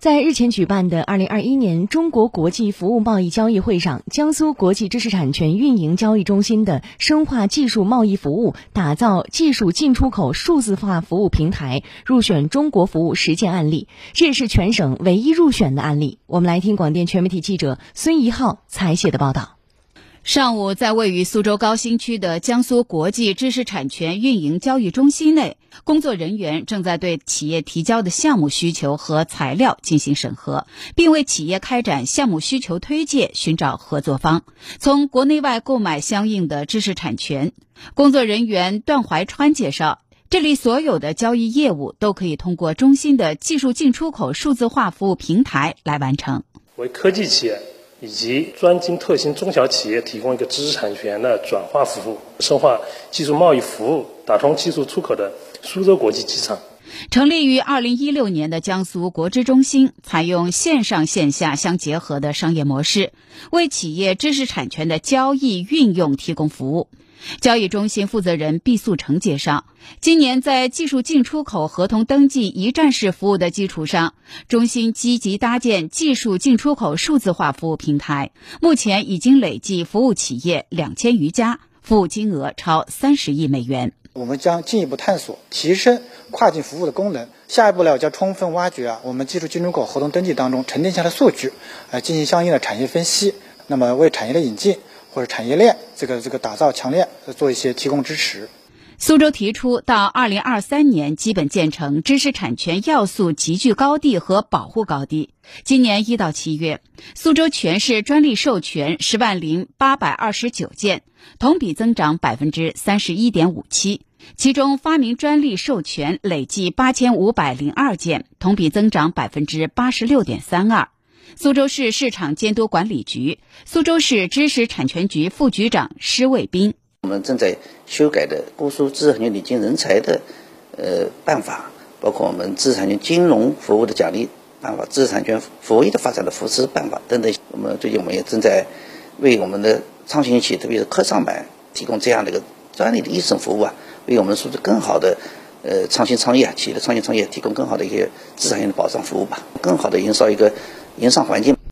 在日前举办的二零二一年中国国际服务贸易交易会上，江苏国际知识产权运营交易中心的深化技术贸易服务，打造技术进出口数字化服务平台入选中国服务实践案例，这也是全省唯一入选的案例。我们来听广电全媒体记者孙怡浩采写的报道。上午，在位于苏州高新区的江苏国际知识产权运营交易中心内，工作人员正在对企业提交的项目需求和材料进行审核，并为企业开展项目需求推介寻找合作方，从国内外购买相应的知识产权。工作人员段怀川介绍，这里所有的交易业务都可以通过中心的技术进出口数字化服务平台来完成。为科技企业。以及专精特新中小企业提供一个知识产权的转化服务，深化技术贸易服务，打通技术出口的苏州国际机场。成立于二零一六年的江苏国知中心，采用线上线下相结合的商业模式，为企业知识产权的交易运用提供服务。交易中心负责人毕素成介绍，今年在技术进出口合同登记一站式服务的基础上，中心积极搭建技术进出口数字化服务平台，目前已经累计服务企业两千余家，服务金额超三十亿美元。我们将进一步探索提升跨境服务的功能，下一步呢，将充分挖掘啊我们技术进出口合同登记当中沉淀下的数据，来进行相应的产业分析，那么为产业的引进。或者产业链这个这个打造强链做一些提供支持。苏州提出到二零二三年基本建成知识产权要素集聚高地和保护高地。今年一到七月，苏州全市专利授权十万零八百二十九件，同比增长百分之三十一点五七。其中发明专利授权累计八千五百零二件，同比增长百分之八十六点三二。苏州市市场监督管理局、苏州市知识产权局副局长施卫斌：我们正在修改的《姑苏知识产权引进人才的呃办法》，包括我们知识产权金融服务的奖励办法、知识产权服务业的发展的扶持办法等等。我们最近我们也正在为我们的创新企业，特别是科创板，提供这样的一个专利的一审服务啊，为我们素质更好的呃创新创业，企业的创新创业提供更好的一些资产性的保障服务吧，更好的营造一个。营商环境。